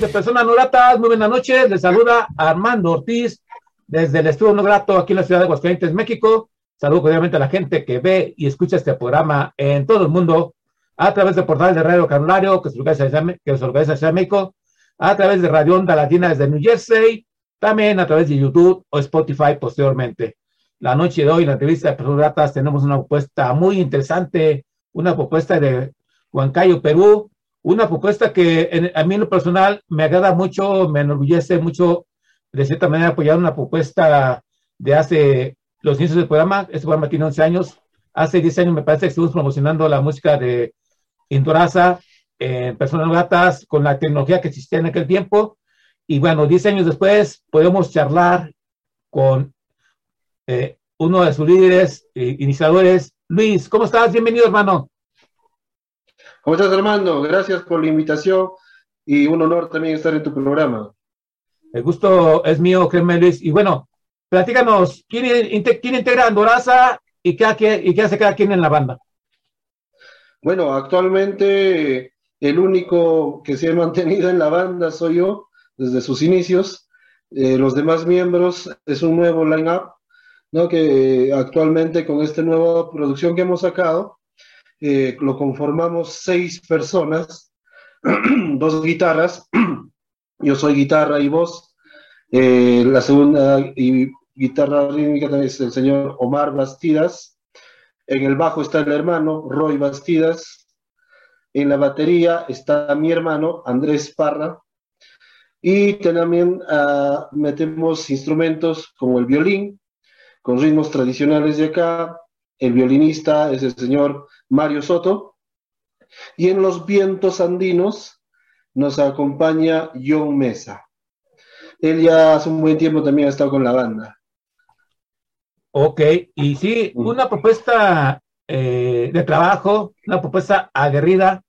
De Personas No Gratas? Muy buenas noches. Les saluda Armando Ortiz desde el Estudio No Grato aquí en la ciudad de Aguascalientes, México. Saludo cordialmente a la gente que ve y escucha este programa en todo el mundo a través del portal de Radio Canulario que se organiza, en México, a través de Radio Onda Latina desde New Jersey, también a través de YouTube o Spotify posteriormente. La noche de hoy en la entrevista de Personas Gratas tenemos una propuesta muy interesante, una propuesta de Huancayo, Perú, una propuesta que a mí en lo personal me agrada mucho, me enorgullece mucho, de cierta manera apoyar una propuesta de hace los inicios del programa. Este programa tiene 11 años. Hace 10 años me parece que estuvimos promocionando la música de Indoraza en personas gratas con la tecnología que existía en aquel tiempo. Y bueno, 10 años después podemos charlar con eh, uno de sus líderes, eh, iniciadores. Luis, ¿cómo estás? Bienvenido, hermano. ¿Cómo estás, Armando? Gracias por la invitación y un honor también estar en tu programa. El gusto es mío, Germán Luis. Y bueno, platícanos, ¿quién, integra Andoraza y qué, y qué hace cada quien en la banda? Bueno, actualmente el único que se ha mantenido en la banda soy yo desde sus inicios. Eh, los demás miembros es un nuevo line-up, ¿no? que actualmente con esta nueva producción que hemos sacado, eh, lo conformamos seis personas, dos guitarras, yo soy guitarra y voz, eh, la segunda y guitarra rítmica es el señor Omar Bastidas, en el bajo está el hermano Roy Bastidas, en la batería está mi hermano Andrés Parra, y también uh, metemos instrumentos como el violín, con ritmos tradicionales de acá, el violinista es el señor Mario Soto. Y en los vientos andinos nos acompaña John Mesa. Él ya hace un buen tiempo también ha estado con la banda. Ok, y sí, mm. una propuesta eh, de trabajo, una propuesta aguerrida,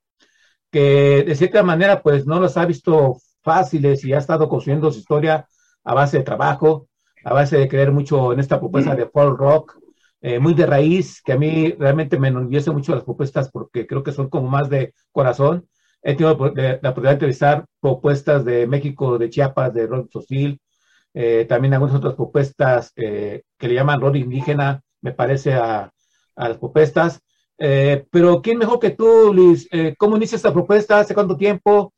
que de cierta manera pues no los ha visto fáciles y ha estado construyendo su historia a base de trabajo, a base de creer mucho en esta propuesta mm. de folk rock, eh, muy de raíz, que a mí realmente me enorgullece mucho las propuestas porque creo que son como más de corazón. He tenido la oportunidad de entrevistar propuestas de México, de Chiapas, de rock social, eh, también algunas otras propuestas eh, que le llaman rock indígena, me parece, a, a las propuestas. pero ¿quién mejor que tú, Luis? ¿Cómo inicia esta propuesta? ¿Hace cuánto tiempo?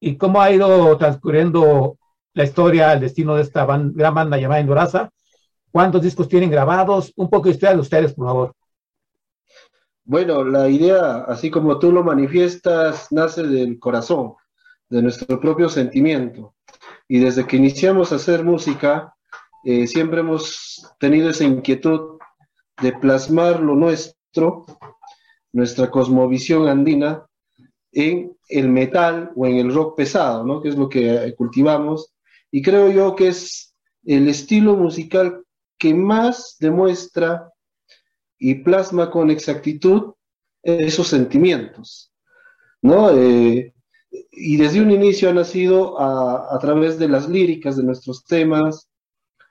¿Y cómo ha ido transcurriendo la historia, el destino de esta gran banda llamada Endoraza? ¿Cuántos discos tienen grabados? Un poco de historia de ustedes, por favor. Bueno, la idea, así como tú lo manifiestas, nace del corazón, de nuestro propio sentimiento. Y desde que iniciamos a hacer música, eh, siempre hemos tenido esa inquietud de plasmar lo nuestro, nuestra cosmovisión andina, en el metal o en el rock pesado, ¿no? Que es lo que cultivamos. Y creo yo que es el estilo musical que más demuestra y plasma con exactitud esos sentimientos, ¿no? Eh, y desde un inicio ha nacido a, través de las líricas de nuestros temas,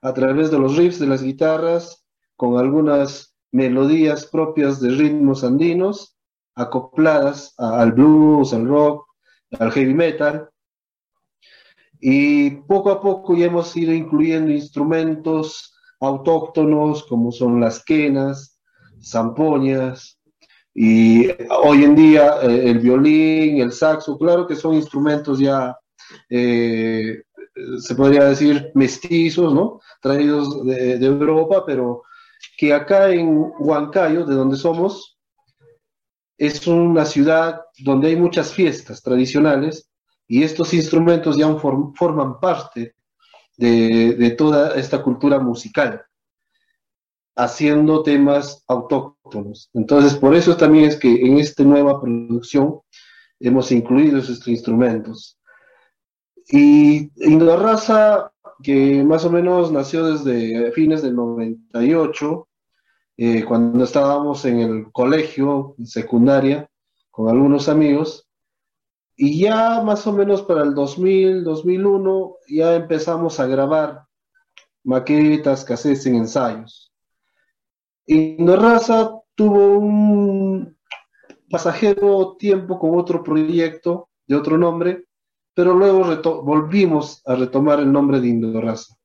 a través de los riffs de las guitarras, con algunas melodías propias de ritmos andinos, acopladas al blues, al rock, al heavy metal. Y poco a poco ya hemos ido incluyendo instrumentos autóctonos como son las quenas, zampoñas, y hoy en día eh, el violín, el saxo, claro que son instrumentos ya, eh, se podría decir, mestizos, ¿no? Traídos de, Europa, pero que acá en Huancayo, de donde somos, es una ciudad donde hay muchas fiestas tradicionales y estos instrumentos ya forman parte de, toda esta cultura musical, haciendo temas autóctonos. Entonces, por eso también es que en esta nueva producción hemos incluido esos instrumentos. Y raza que más o menos nació desde fines del 98, eh, cuando estábamos en el colegio, en secundaria, con algunos amigos, y ya más o menos para el 2000, 2001, ya empezamos a grabar maquetas, cassettes en ensayos. Y tuvo un pasajero tiempo con otro proyecto de otro nombre, pero luego volvimos a retomar el nombre de Indorraza.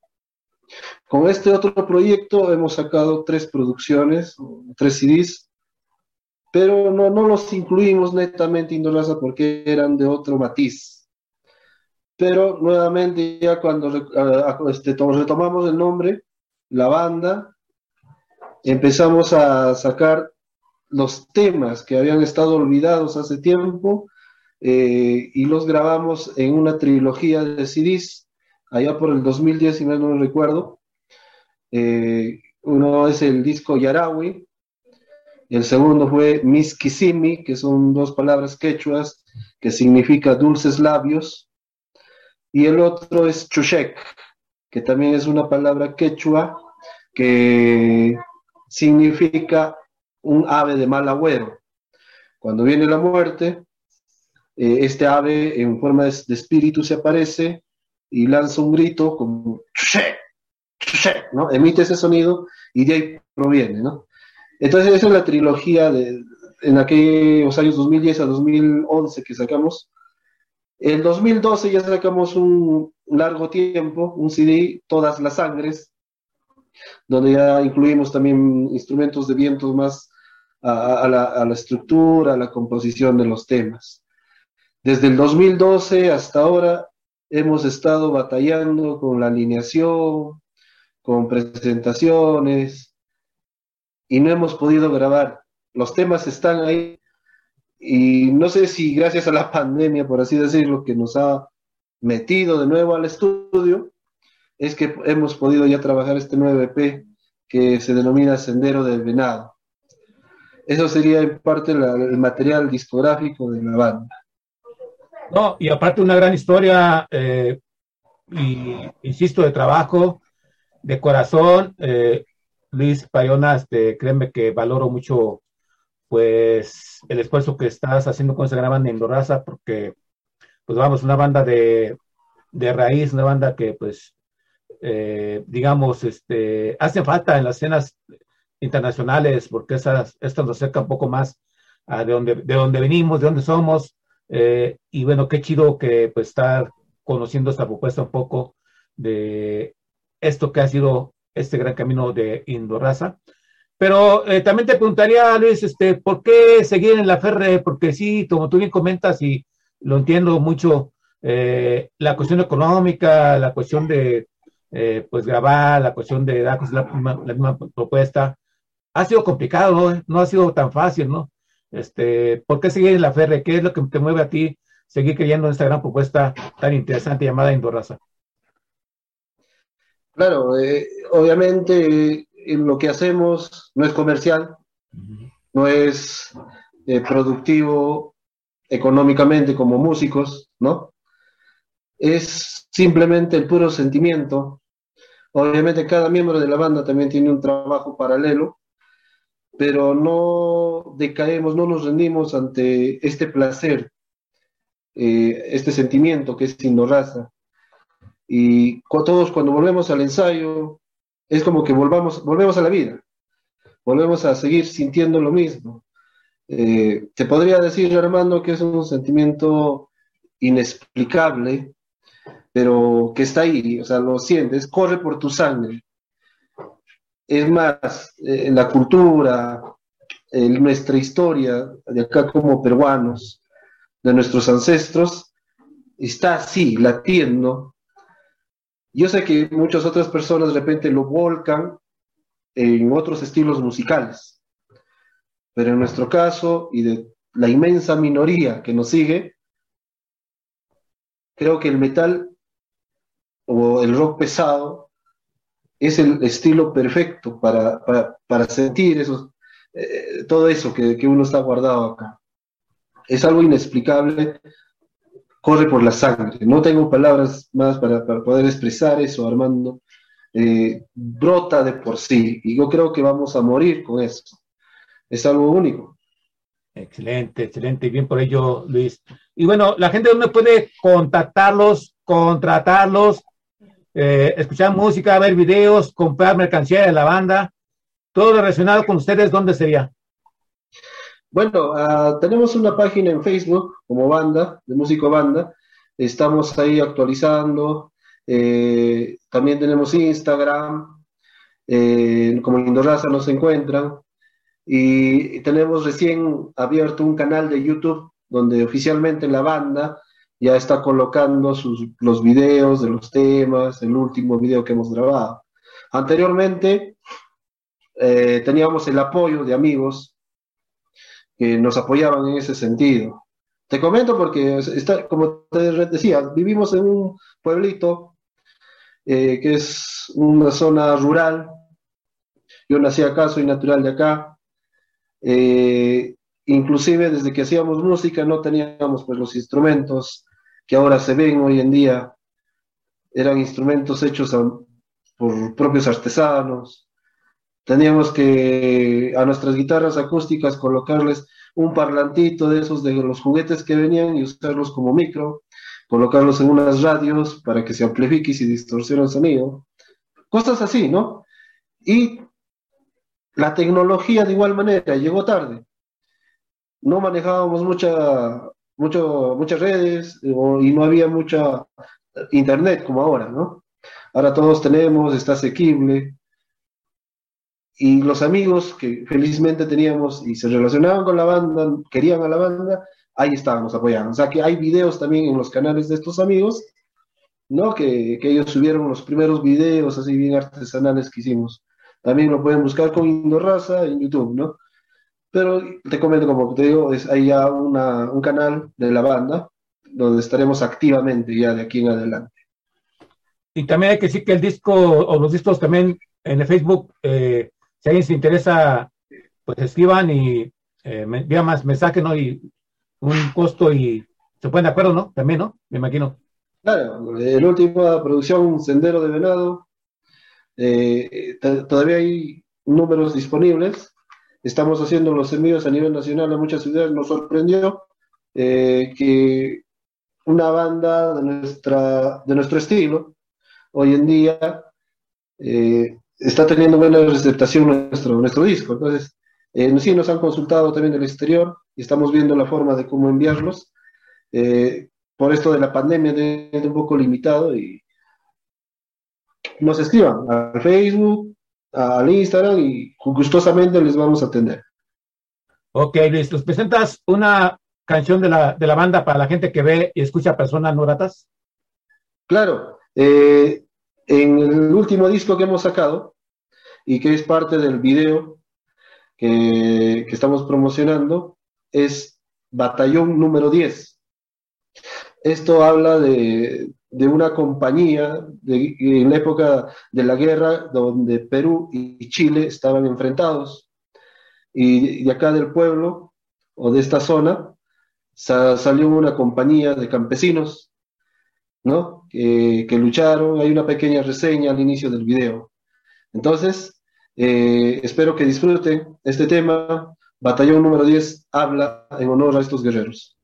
Con este otro proyecto hemos sacado tres producciones, tres CDs, pero no, no los incluimos netamente Indorraza porque eran de otro matiz. Pero nuevamente ya cuando este, retomamos el nombre, la banda, empezamos a sacar los temas que habían estado olvidados hace tiempo eh, y los grabamos en una trilogía de CDs allá por el 2010, si no me recuerdo. Eh, uno es el disco Yarawi, el segundo fue Miskisimi, que son dos palabras quechuas que significa dulces labios, y el otro es Chushek, que también es una palabra quechua que significa un ave de mal agüero. Cuando viene la muerte, eh, este ave en forma de, espíritu se aparece y lanza un grito como ¿no? Emite ese sonido y de ahí proviene, ¿no? Entonces esa es la trilogía de, en aquellos años 2010 a 2011 que sacamos. En 2012 ya sacamos un largo tiempo, un CD, Todas las Sangres, donde ya incluimos también instrumentos de vientos más a, la, a, la, estructura, a la composición de los temas. Desde el 2012 hasta ahora hemos estado batallando con la alineación, con presentaciones, y no hemos podido grabar. Los temas están ahí, y no sé si gracias a la pandemia, por así decirlo, que nos ha metido de nuevo al estudio, es que hemos podido ya trabajar este nuevo EP que se denomina Sendero del Venado. Eso sería en parte el material discográfico de la banda. No, y aparte una gran historia, eh, y, insisto, de trabajo, de corazón. Eh, Luis Payona, créeme que valoro mucho pues el esfuerzo que estás haciendo con esa gran banda Indoraza, porque pues vamos, una banda de, de raíz, una banda que pues eh, digamos, este, hacen falta en las escenas internacionales, porque esas, esto nos acerca un poco más a de donde, de donde venimos, de dónde somos, eh, y bueno, qué chido que pues estar conociendo esta propuesta un poco de esto que ha sido este gran camino de Indorraza. Pero eh, también te preguntaría, Luis, este, ¿por qué seguir en la Ferre? Porque sí, como tú bien comentas, y lo entiendo mucho, la cuestión económica, la cuestión de eh, pues grabar, la cuestión de dar la, la, misma propuesta, ha sido complicado, ¿no? No ha sido tan fácil, ¿no? Este, ¿Por qué seguir en la Ferre? ¿Qué es lo que te mueve a ti seguir creyendo en esta gran propuesta tan interesante llamada Indorraza? Claro, eh, obviamente lo que hacemos no es comercial, no es eh, productivo económicamente como músicos, ¿no? Es simplemente el puro sentimiento Obviamente cada miembro de la banda también tiene un trabajo paralelo, pero no decaemos, no nos rendimos ante este placer, eh, este sentimiento que es raza. Y todos cuando volvemos al ensayo, es como que volvamos, volvemos a la vida, volvemos a seguir sintiendo lo mismo. Eh, te podría decir, Armando, que es un sentimiento inexplicable, pero que está ahí, o sea, lo sientes, corre por tu sangre. Es más, eh, la cultura, en nuestra historia de acá como peruanos, de nuestros ancestros, está así, latiendo. Yo sé que muchas otras personas de repente lo volcan en otros estilos musicales, pero en nuestro caso y de la inmensa minoría que nos sigue, creo que el metal o el rock pesado es el estilo perfecto para, para, sentir eso, eh, todo eso que, que, uno está guardado acá. Es algo inexplicable, corre por la sangre. No tengo palabras más para, poder expresar eso, Armando. Eh, brota de por sí y yo creo que vamos a morir con eso. Es algo único. Excelente, excelente. Bien por ello, Luis. Y bueno, la gente dónde puede contactarlos, contratarlos, eh, escuchar música, ver videos, comprar mercancía de la banda, todo relacionado con ustedes, ¿dónde sería? Bueno, uh, tenemos una página en Facebook como banda, de músico banda. estamos ahí actualizando. Eh, también tenemos Instagram, eh, como Indoraza nos encuentran. Y tenemos recién abierto un canal de YouTube donde oficialmente la banda ya está colocando sus, los videos de los temas, el último video que hemos grabado. Anteriormente eh, teníamos el apoyo de amigos que nos apoyaban en ese sentido. Te comento porque, como te decía, vivimos en un pueblito eh, que es una zona rural. Yo nací acá, soy natural de acá. Eh, inclusive desde que hacíamos música no teníamos pues los instrumentos que ahora se ven hoy en día. Eran instrumentos hechos por propios artesanos. Teníamos que a nuestras guitarras acústicas colocarles un parlantito de esos de los juguetes que venían y usarlos como micro, colocarlos en unas radios para que se amplifique y se distorsione el sonido. Cosas así, ¿no? Y la tecnología de igual manera llegó tarde. No manejábamos muchas redes y no había mucha internet como ahora, ¿no? Ahora todos tenemos, está asequible. Y los amigos que felizmente teníamos y se relacionaban con la banda, querían a la banda, ahí estábamos apoyando. O sea que hay videos también en los canales de estos amigos, ¿no? Que, que ellos subieron los primeros videos así bien artesanales que hicimos. También lo pueden buscar con Indorraza en YouTube, ¿no? Pero te comento, como te digo, es, hay ya un canal de la banda donde estaremos activamente ya de aquí en adelante. Y también hay que decir que el disco o los discos también en el Facebook, eh, si alguien se interesa, pues escriban y eh, más mensaje, ¿no? Y un costo y se ponen de acuerdo, ¿no? También, ¿no? Me imagino. Claro, la última producción Sendero de Venado, eh, todavía hay números disponibles. Estamos haciendo los envíos a nivel nacional a muchas ciudades. Nos sorprendió eh, que una banda de, nuestra, de nuestro estilo, hoy en día, eh, está teniendo buena receptación nuestro, nuestro disco. Entonces, sí nos han consultado también del exterior y estamos viendo la forma de cómo enviarlos. por esto de la pandemia es un poco limitado y nos escriban al Facebook, al Instagram y gustosamente les vamos a atender. Ok, Luis, ¿nos presentas una canción de la, de la banda para la gente que ve y escucha personas no gratas? Claro, eh, en el último disco que hemos sacado y que es parte del video que, estamos promocionando es Batallón número 10. Esto habla de, una compañía en la época de la guerra donde Perú y Chile estaban enfrentados. Y de acá del pueblo o de esta zona salió una compañía de campesinos, ¿no? Que, lucharon. Hay una pequeña reseña al inicio del video. Entonces, eh, espero que disfruten este tema. Batallón número 10 habla en honor a estos guerreros.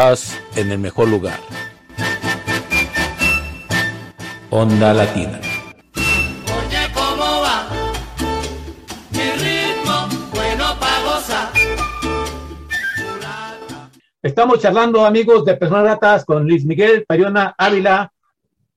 Estás en el mejor lugar. Onda Latina. Oye, ¿cómo va? Mi ritmo, bueno para gozar. Estamos charlando, amigos, de Personas Ratas con Luis Miguel Periona Ávila,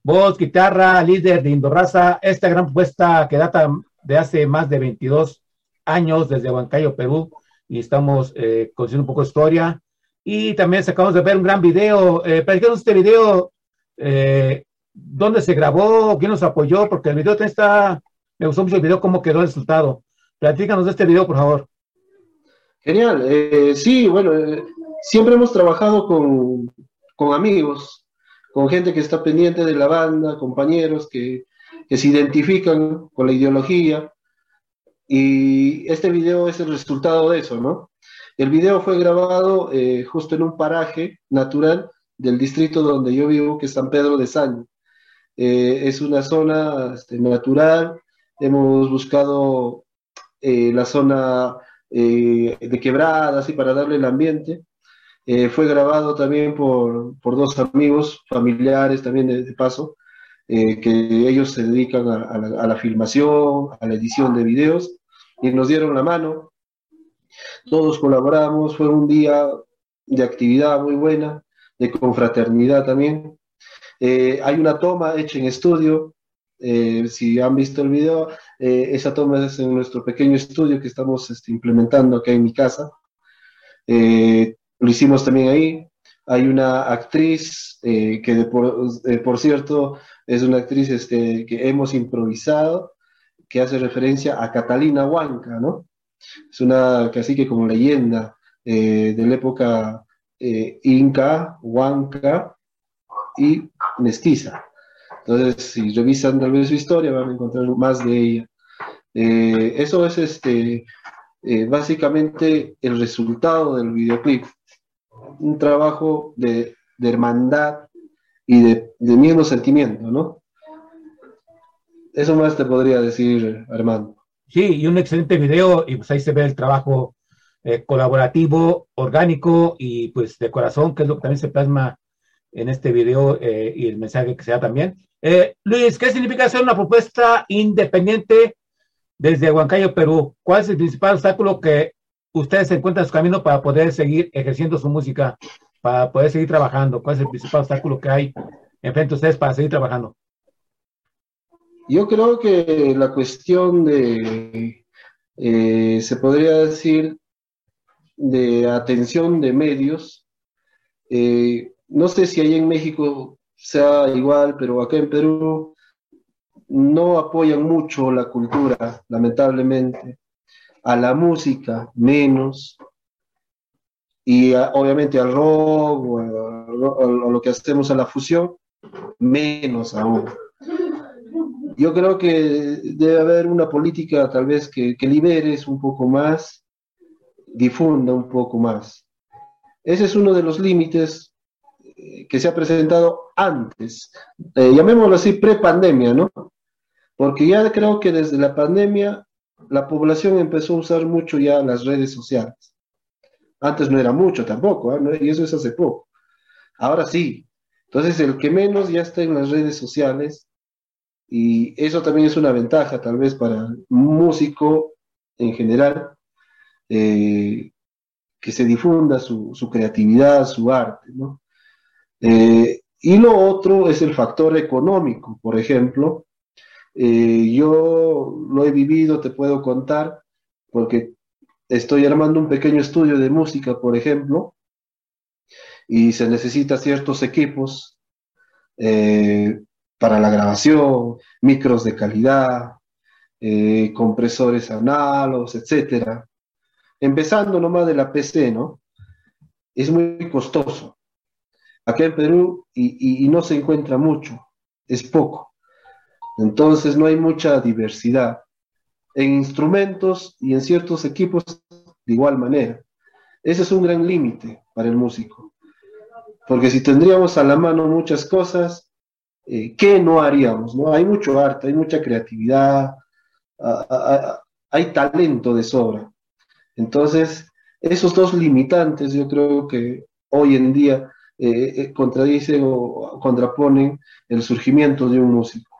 voz, guitarra, líder de Indorraza, esta gran propuesta que data de hace más de 22 años desde Huancayo, Perú, y estamos eh, conociendo un poco de historia, y también acabamos de ver un gran video. Eh, platícanos este video, eh, dónde se grabó, quién nos apoyó, porque el video está, me gustó mucho el video, cómo quedó el resultado. Platícanos este video, por favor. Genial, eh, sí, bueno, eh, siempre hemos trabajado con, con, amigos, con gente que está pendiente de la banda, compañeros que, que se identifican con la ideología, y este video es el resultado de eso, ¿no? El video fue grabado eh, justo en un paraje natural del distrito donde yo vivo, que es San Pedro de Saño. Eh, es una zona este, natural. Hemos buscado eh, la zona de quebrada, así para darle el ambiente. fue grabado también por, dos amigos familiares, también de, paso, que ellos se dedican a la filmación, a la edición de videos, y nos dieron la mano todos colaboramos, fue un día de actividad muy buena, de confraternidad también. Eh, hay una toma hecha en estudio, eh, si han visto el video, eh, esa toma es en nuestro pequeño estudio que estamos este, implementando acá en mi casa. lo hicimos también ahí. Hay una actriz que, por, cierto, es una actriz este, que hemos improvisado, que hace referencia a Catalina Huanca, ¿no? Es una casi que como leyenda eh, de la época eh, inca, huanca y mestiza. Entonces, si revisan tal vez su historia, van a encontrar más de ella. Eh, eso es este, básicamente el resultado del videoclip. Un trabajo de, de hermandad y de, de mismo sentimiento, ¿no? Eso más te podría decir, Armando. Sí, y un excelente video, y pues ahí se ve el trabajo eh, colaborativo, orgánico y pues de corazón, que es lo que también se plasma en este video eh, y el mensaje que se da también. Eh, Luis, ¿qué significa hacer una propuesta independiente desde Huancayo, Perú? ¿Cuál es el principal obstáculo que ustedes encuentran en su camino para poder seguir ejerciendo su música, para poder seguir trabajando? ¿Cuál es el principal obstáculo que hay enfrente de ustedes para seguir trabajando? Yo creo que la cuestión de, eh, se podría decir, de atención de medios, eh, no sé si ahí en México sea igual, pero acá en Perú no apoyan mucho la cultura, lamentablemente, a la música menos, y obviamente al rock o lo que hacemos a la fusión, menos aún. Yo creo que debe haber una política tal vez que, que liberes un poco más, difunda un poco más. Ese es uno de los límites eh, que se ha presentado antes, eh, llamémoslo así, pre-pandemia, ¿no? Porque ya creo que desde la pandemia la población empezó a usar mucho ya las redes sociales. Antes no era mucho tampoco. ¿no? y eso es hace poco. Ahora sí. Entonces el que menos ya está en las redes sociales y eso también es una ventaja tal vez para el músico en general, eh, que se difunda su, creatividad, su arte, ¿no? Eh, y lo otro es el factor económico, por ejemplo. Eh, yo lo he vivido, te puedo contar, porque estoy armando un pequeño estudio de música, por ejemplo, y se necesita ciertos equipos para la grabación, micros de calidad, eh, compresores análogos, etcétera. Empezando nomás de la PC, ¿no? Es muy costoso. Acá en Perú y no se encuentra mucho, es poco. Entonces no hay mucha diversidad en instrumentos y en ciertos equipos de igual manera. Ese es un gran límite para el músico. Porque si tendríamos a la mano muchas cosas, eh, ¿qué no haríamos? ¿no? Hay mucho arte, hay mucha creatividad, hay talento de sobra. Entonces, esos dos limitantes yo creo que hoy en día eh, eh, contradicen o contraponen el surgimiento de un músico.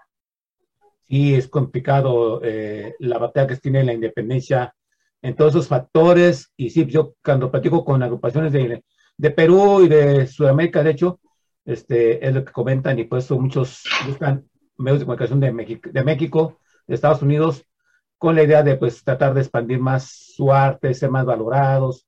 Sí, es complicado eh, la batalla que tiene en la independencia en todos esos factores. Y sí, yo cuando platico con agrupaciones de, de Perú y de Sudamérica, de hecho, este, es lo que comentan y por eso muchos buscan medios de comunicación de México, de México, de Estados Unidos, con la idea de pues tratar de expandir más su arte, ser más valorados.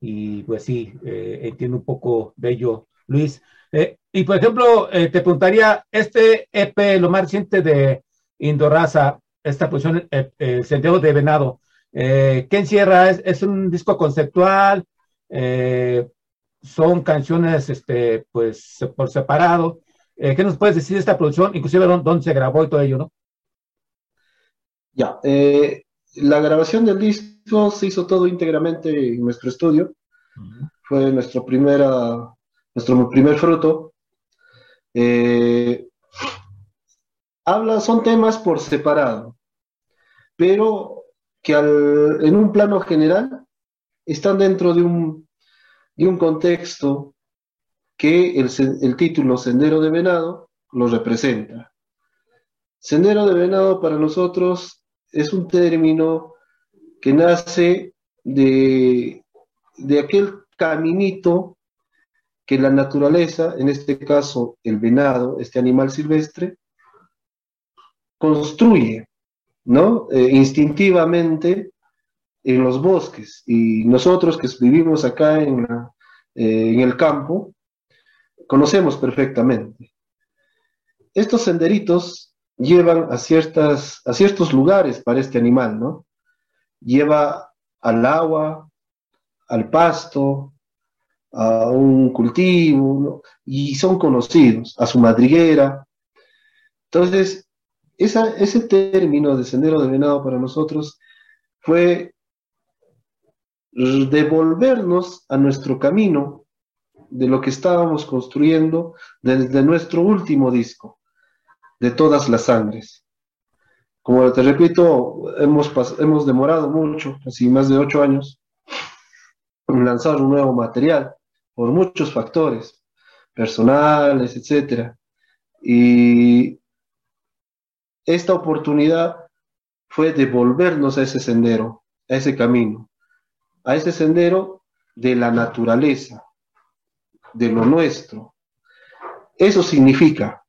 Y pues sí, eh, entiendo un poco de ello, Luis. Eh, y por ejemplo, eh, te preguntaría, este EP, lo más reciente de Indorraza, esta posición, eh, eh, Sendero de Venado, ¿qué encierra? ¿Es, es un disco conceptual? ¿Son canciones este, pues, por separado? Eh, ¿Qué nos puedes decir de esta producción? Inclusive dónde, dónde se grabó y todo ello, ¿no? Ya, eh, la grabación del disco se hizo todo íntegramente en nuestro estudio. Fue nuestro, primera, nuestro primer fruto. Eh, habla, son temas por separado, pero que al- en un plano general están dentro de un, de un contexto que el título Sendero de Venado lo representa. Sendero de Venado para nosotros es un término que nace de, de aquel caminito que la naturaleza, en este caso el venado, este animal silvestre, construye, ¿no? Eh, instintivamente en los bosques. Y nosotros que vivimos acá en, la- eh, en el campo, conocemos perfectamente. Estos senderitos llevan a, ciertas, a ciertos lugares para este animal, ¿no? Lleva al agua, al pasto, a un cultivo, y son conocidos, a su madriguera. Entonces, ese término de sendero de venado para nosotros fue devolvernos a nuestro camino de lo que estábamos construyendo desde nuestro último disco, de todas las sangres. Como te repito, hemos, hemos demorado mucho, casi más de ocho años, en lanzar un nuevo material por muchos factores personales, etc. Y esta oportunidad fue devolvernos a ese sendero, a ese camino, a ese sendero de la naturaleza, de lo nuestro. Eso significa.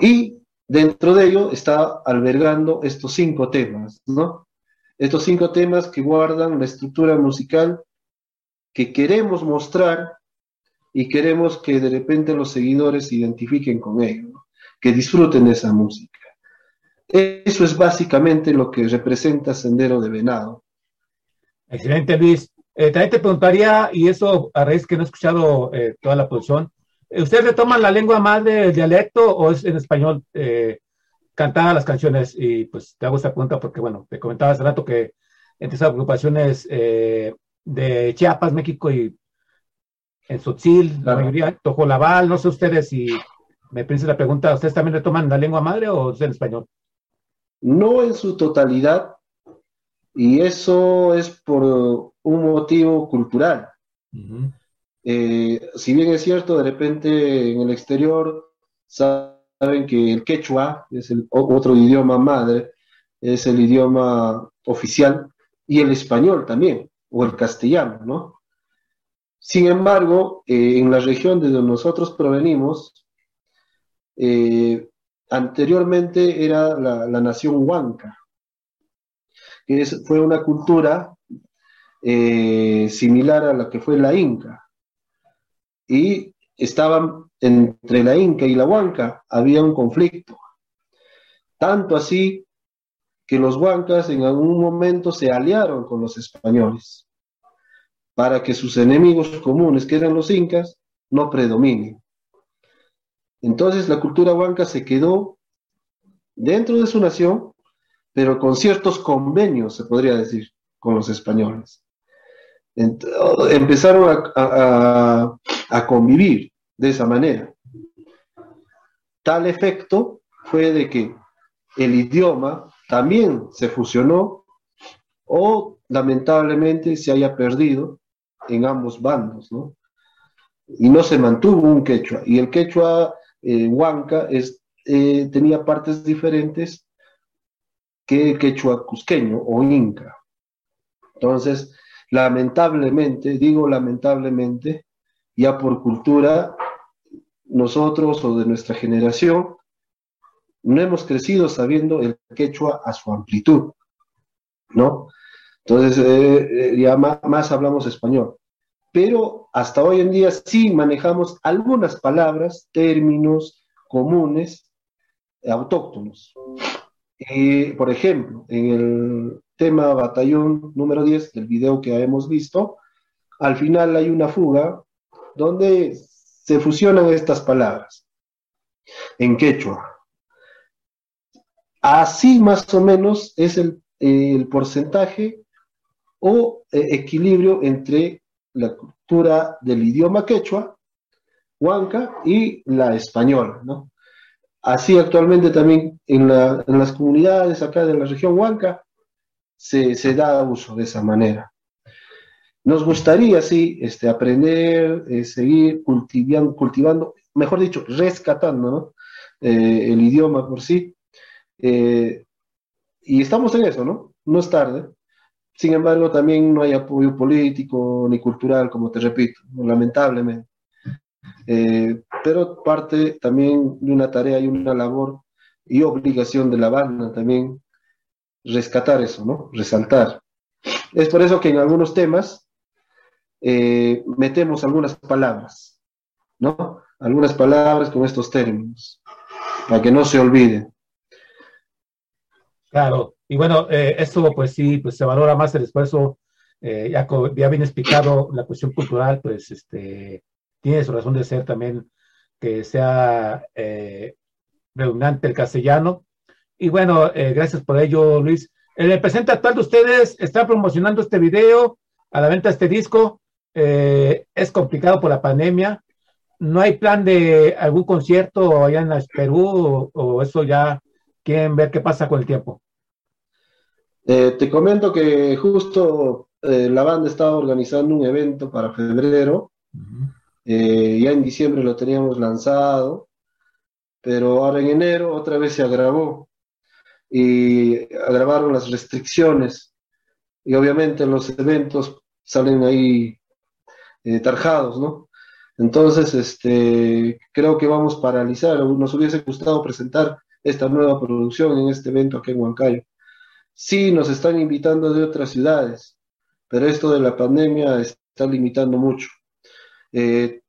Y dentro de ello está albergando estos cinco temas, ¿no? Estos cinco temas que guardan la estructura musical que queremos mostrar y queremos que de repente los seguidores se identifiquen con ello, que disfruten de esa música. Eso es básicamente lo que representa Sendero de Venado. Excelente, Luis. Eh, también te preguntaría, y eso a raíz que no he escuchado eh, toda la producción, eh, ¿ustedes retoman la lengua más de dialecto o es en español eh, cantada las canciones? Y pues te hago esta pregunta porque, bueno, te comentaba hace rato que entre esas agrupaciones de Chiapas, México y en Sotzil, la mayoría, Tojolabal, no sé ustedes si me piensa la pregunta, ¿ustedes también retoman la lengua madre o es en español? No en su totalidad, y eso es por un motivo cultural. Eh, si bien es cierto, de repente en el exterior saben que el quechua es el otro idioma madre, es el idioma oficial, y el español también o el castellano, ¿no? Sin embargo, eh, en la región de donde nosotros provenimos, eh, anteriormente era la, nación huanca, que fue una cultura eh, similar a la que fue la inca. Y estaban entre la inca y la huanca, había un conflicto. Tanto así que los huancas en algún momento se aliaron con los españoles para que sus enemigos comunes, que eran los incas, no predominen. Entonces la cultura huanca se quedó dentro de su nación, pero con ciertos convenios, se podría decir, con los españoles. empezaron a convivir de esa manera. Tal efecto fue de que el idioma también se fusionó o lamentablemente se haya perdido en ambos bandos, ¿no? Y no se mantuvo un quechua. Y el quechua eh, huanca eh, tenía partes diferentes que quechua cusqueño o inca. Entonces, lamentablemente, digo lamentablemente, ya por cultura, nosotros o de nuestra generación, no hemos crecido sabiendo el quechua a su amplitud, ¿no? Entonces, eh, eh, ya más, hablamos español. Pero hasta hoy en día sí manejamos algunas palabras, términos comunes, autóctonos. Por ejemplo, en el tema batallón número 10 del video que hemos visto, al final hay una fuga donde se fusionan estas palabras en quechua. Así más o menos es el, porcentaje o eh, equilibrio entre la cultura del idioma quechua, huanca, y la española, ¿no? Así actualmente también en, las comunidades acá de la región huanca se, da uso de esa manera. Nos gustaría, sí, este, aprender, eh, seguir cultivando, mejor dicho, rescatando eh, el idioma por sí, eh, y estamos en eso, ¿no? No es tarde. Sin embargo, también no hay apoyo político ni cultural, como te repito, lamentablemente. Eh, pero parte también de una tarea y una labor y obligación de la banda también rescatar eso, ¿no? Resaltar. Es por eso que en algunos temas eh, metemos algunas palabras, ¿no? Algunas palabras con estos términos, para que no se olviden. Claro, y bueno, eh, esto pues sí, pues se valora más el esfuerzo eh, ya, ya bien explicado la cuestión cultural, pues este, tiene su razón de ser también que sea eh, redundante el castellano. Y bueno, eh, gracias por ello, Luis. El presente actual de ustedes está promocionando este video, a la venta este disco. Eh, es complicado por la pandemia. ¿No hay plan de algún concierto allá en Perú o, o eso ya quieren ver qué pasa con el tiempo? Eh, te comento que justo eh, la banda estaba organizando un evento para febrero, eh, ya en diciembre lo teníamos lanzado, pero ahora en enero otra vez se agravó y agravaron las restricciones y obviamente los eventos salen ahí eh, tarjados, ¿no? Entonces, este, creo que vamos a paralizar, nos hubiese gustado presentar esta nueva producción en este evento aquí en Huancayo. Sí, nos están invitando de otras ciudades, pero esto de la pandemia está limitando mucho. Eh,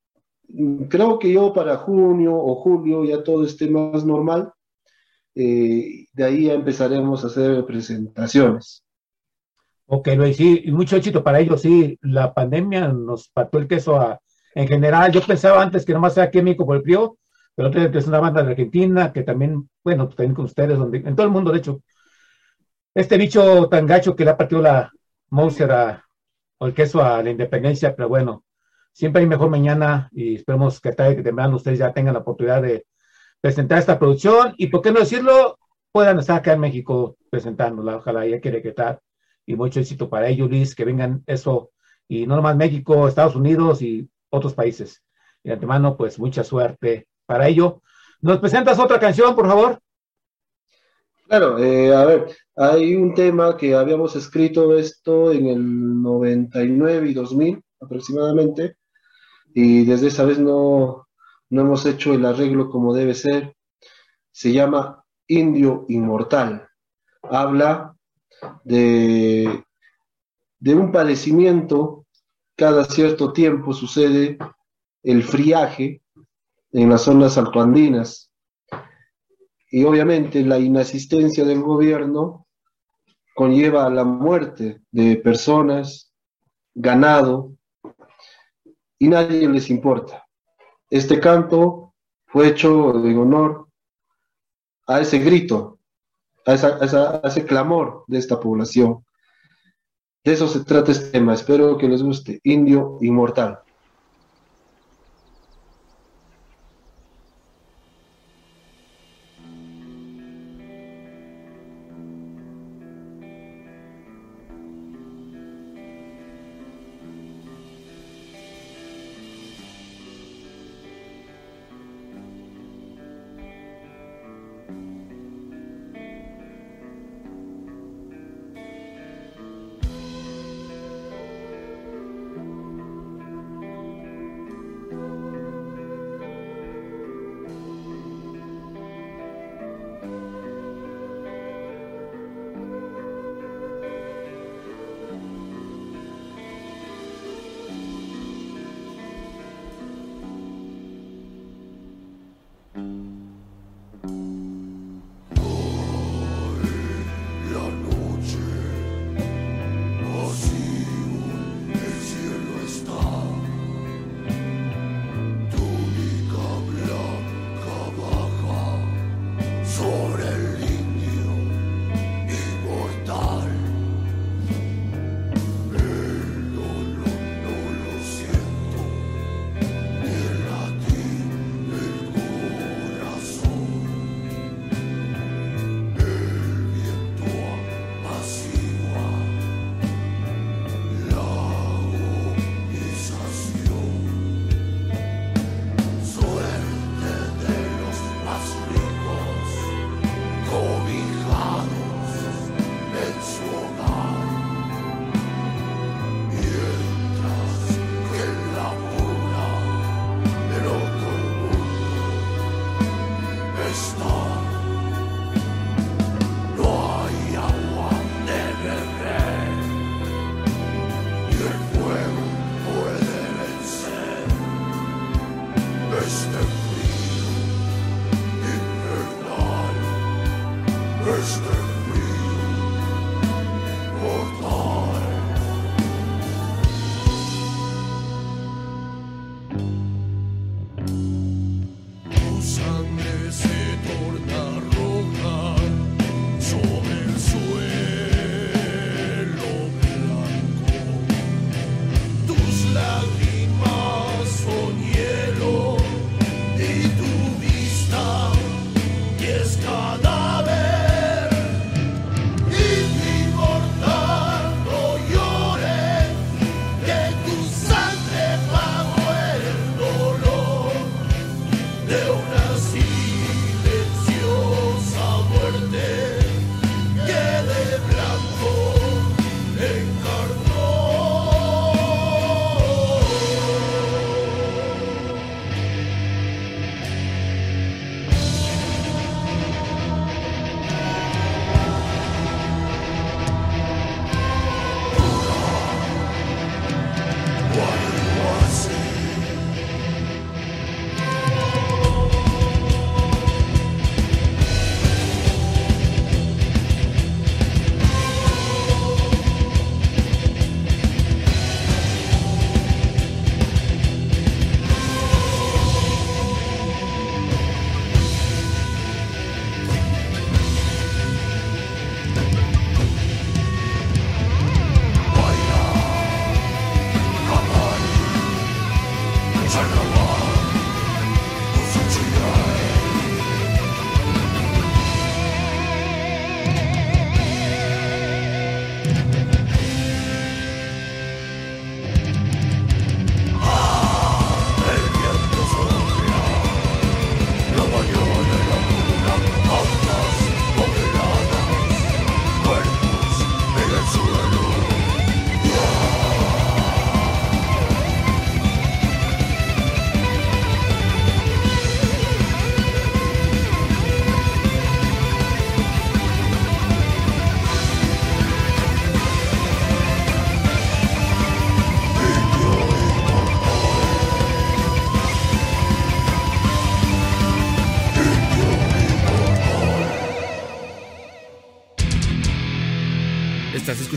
creo que yo para junio o julio ya todo esté más normal. eh, de ahí ya empezaremos a hacer presentaciones. Ok, Luis, sí, y mucho éxito para ellos, sí. La pandemia nos partió el queso a, en general. Yo pensaba antes que nomás en México por el frío, pero es una banda de Argentina que también, bueno, pues también con ustedes, donde, en todo el mundo, de hecho. Este bicho tan gacho que le ha partido la Mouser a, o el queso a la independencia, pero bueno, siempre hay mejor mañana y esperemos que tarde que temprano ustedes ya tengan la oportunidad de presentar esta producción y, por qué no decirlo, puedan estar acá en México presentándola. Ojalá ya quiere que tal. Y mucho éxito para ellos, Luis, que vengan eso. Y no nomás México, Estados Unidos y otros países. Y de antemano, pues mucha suerte para ello. ¿Nos presentas otra canción, por favor? Claro, eh, a ver, hay un tema que habíamos escrito esto en el 99 y 2000 aproximadamente, y desde esa vez no, no hemos hecho el arreglo como debe ser. Se llama Indio Inmortal. Habla de, de un padecimiento, cada cierto tiempo sucede el friaje en las zonas altoandinas y obviamente la inasistencia del gobierno conlleva la muerte de personas, ganado, y nadie les importa. Este canto fue hecho en honor a ese grito, a, esa- a ese clamor de esta población. De eso se trata este tema. Espero que les guste. Indio Inmortal.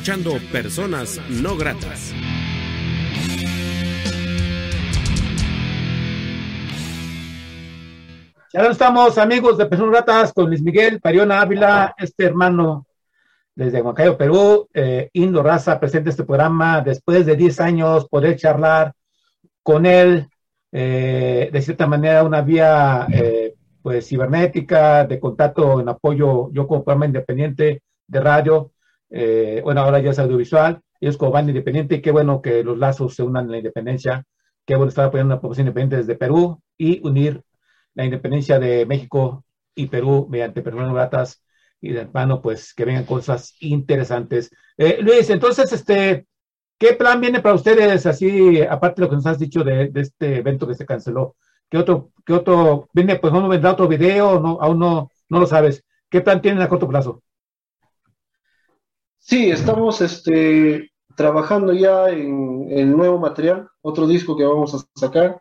Escuchando Personas No Gratas. Ya estamos, amigos de Personas Gratas, con Luis Miguel Pariona Ávila, este hermano desde Huancayo, Perú, eh, Indo Raza, presente este programa después de 10 años, poder charlar con él, eh, de cierta manera, una vía eh, pues cibernética, de contacto en apoyo, yo como programa independiente de radio, eh, bueno, ahora ya es audiovisual, ellos como independiente, qué bueno que los lazos se unan en la independencia, qué bueno estar apoyando una proposición independiente desde Perú y unir la independencia de México y Perú mediante personas gratas y de hermano, pues que vengan cosas interesantes. Eh, Luis, entonces, este, ¿qué plan viene para ustedes así, aparte de lo que nos has dicho de, de este evento que se canceló? ¿Qué otro, qué otro, viene, pues no vendrá otro video, no, aún no, no lo sabes? ¿Qué plan tienen a corto plazo? Sí, estamos este, trabajando ya en, en nuevo material, otro disco que vamos a sacar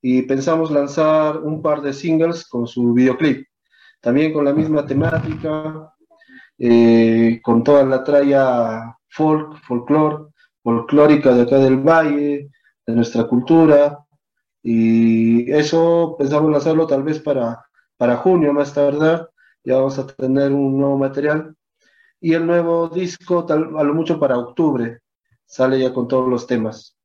y pensamos lanzar un par de singles con su videoclip, también con la misma temática, eh, con toda la tralla folk, folclore, folclórica de acá del valle, de nuestra cultura, y eso pensamos lanzarlo tal vez para, para junio más tardar, ya vamos a tener un nuevo material y el nuevo disco, tal, a lo mucho para octubre, sale ya con todos los temas.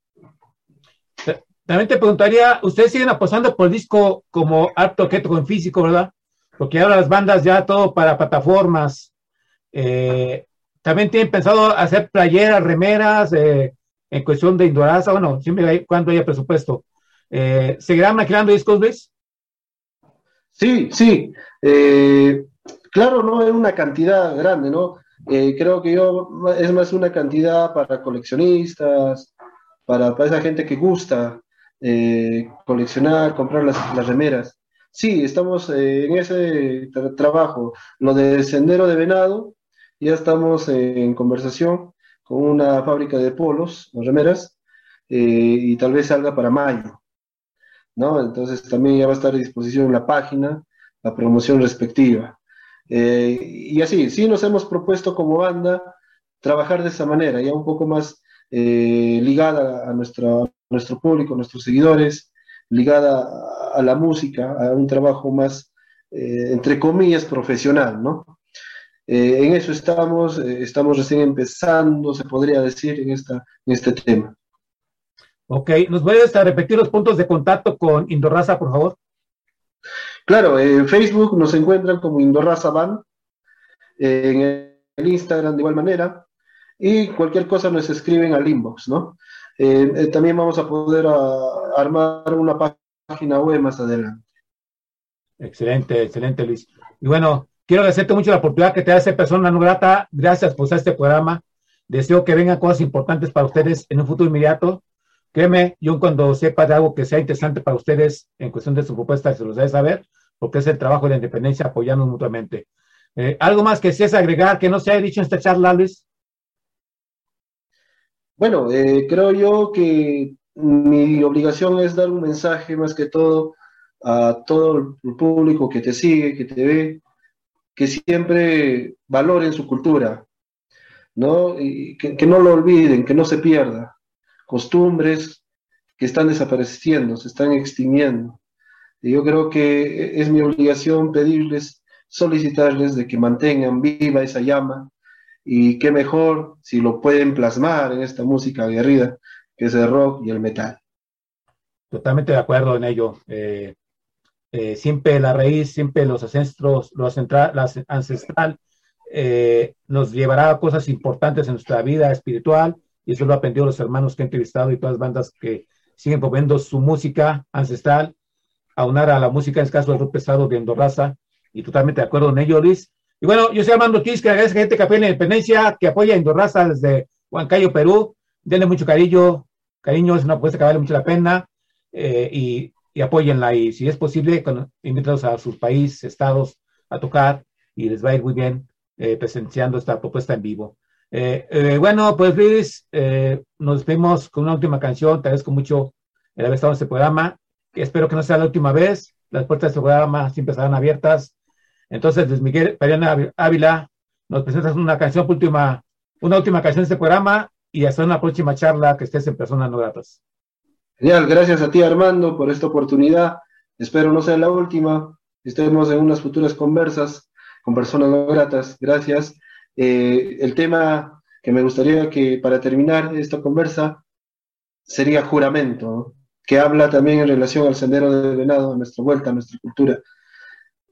También te preguntaría, ustedes siguen apostando por el disco como acto objeto en físico, ¿verdad? Porque ahora las bandas ya todo para plataformas. Eh, también tienen pensado hacer playeras, remeras, eh, en cuestión de Indoraza, bueno, siempre hay, cuando haya presupuesto. Eh, ¿Seguirán maquilando discos, Luis? Sí, sí. Eh, claro, no es una cantidad grande, ¿no? Eh, creo que yo es más una cantidad para coleccionistas, para, para esa gente que gusta eh, coleccionar, comprar las, las, remeras. Sí, estamos eh, en ese tra trabajo. Lo de Sendero de Venado, ya estamos en conversación con una fábrica de polos o remeras y tal vez salga para mayo. ¿no? Entonces también ya va a estar a disposición la página la promoción respectiva. Eh, y así, sí nos hemos propuesto como banda trabajar de esa manera, ya un poco más eh, ligada a, nuestra, a nuestro público, a nuestros seguidores, ligada a, la música, a un trabajo más, eh, entre comillas, profesional, ¿no? Eh, en eso estamos, eh, estamos recién empezando, se podría decir, en, esta, en este tema. Ok, ¿nos puedes repetir los puntos de contacto con Indorraza, por favor? Claro, en Facebook nos encuentran como Indorraza Band, en el Instagram de igual manera, y cualquier cosa nos escriben al inbox, ¿no? Eh, eh, también vamos a poder a, armar una página web más adelante. Excelente, excelente, Luis. Y bueno, quiero agradecerte mucho la oportunidad que te da esa persona no grata. Gracias por este programa. Deseo que vengan cosas importantes para ustedes en un futuro inmediato. Créeme, yo cuando sepa de algo que sea interesante para ustedes en cuestión de su propuesta, se los debe saber, porque es el trabajo de la independencia apoyarnos mutuamente. Eh, ¿Algo más que seas agregar que no se haya dicho en esta charla, Luis? Bueno, eh, creo yo que mi obligación es dar un mensaje más que todo a todo el público que te sigue, que te ve, que siempre valoren su cultura, ¿no? Y que no lo olviden, que no se pierda. Costumbres que están desapareciendo, se están extinguiendo. Yo creo que es mi obligación pedirles, solicitarles de que mantengan viva esa llama y qué mejor si lo pueden plasmar en esta música aguerrida que es el rock y el metal. totalmente de acuerdo en ello. Eh, eh, siempre la raíz, siempre los ancestros, lo ancestral, eh, nos llevará a cosas importantes en nuestra vida espiritual y eso lo han los hermanos que he entrevistado y todas las bandas que siguen promoviendo su música ancestral, aunar a la música, en el caso del rock pesado de Endorraza, y totalmente de acuerdo en ello, Luis. Y bueno, yo soy Armando Ortiz, que agradezco a gente que apoya la independencia, que apoya a Endorraza desde Huancayo, Perú. Denle mucho cariño, cariño, es una apuesta que vale mucho la pena, eh, y, y apóyenla, y si es posible, invítalos a sus países, estados, a tocar, y les va a ir muy bien eh, presenciando esta propuesta en vivo. Eh, bueno, pues Luis, nos despedimos con una última canción. Te agradezco mucho el haber estado en este programa. Espero que no sea la última vez. Las puertas de este programa siempre estarán abiertas. Entonces, Luis Miguel Pariana Ávila, nos presentas una canción, última, una última canción de este programa y hasta una próxima charla que estés en Personas No Gratas. Genial, gracias a ti Armando por esta oportunidad. Espero no sea la última. Estemos en unas futuras conversas con personas no gratas. Gracias. Eh, el tema que me gustaría que para terminar esta conversa sería juramento, ¿no? Que habla también en relación al sendero del venado, a nuestra vuelta, a nuestra cultura.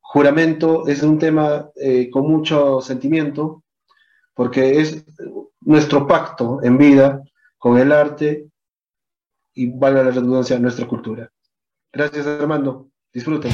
Juramento es un tema eh, con mucho sentimiento, porque es nuestro pacto en vida con el arte y, valga la redundancia, nuestra cultura. Gracias, Armando. Disfruten.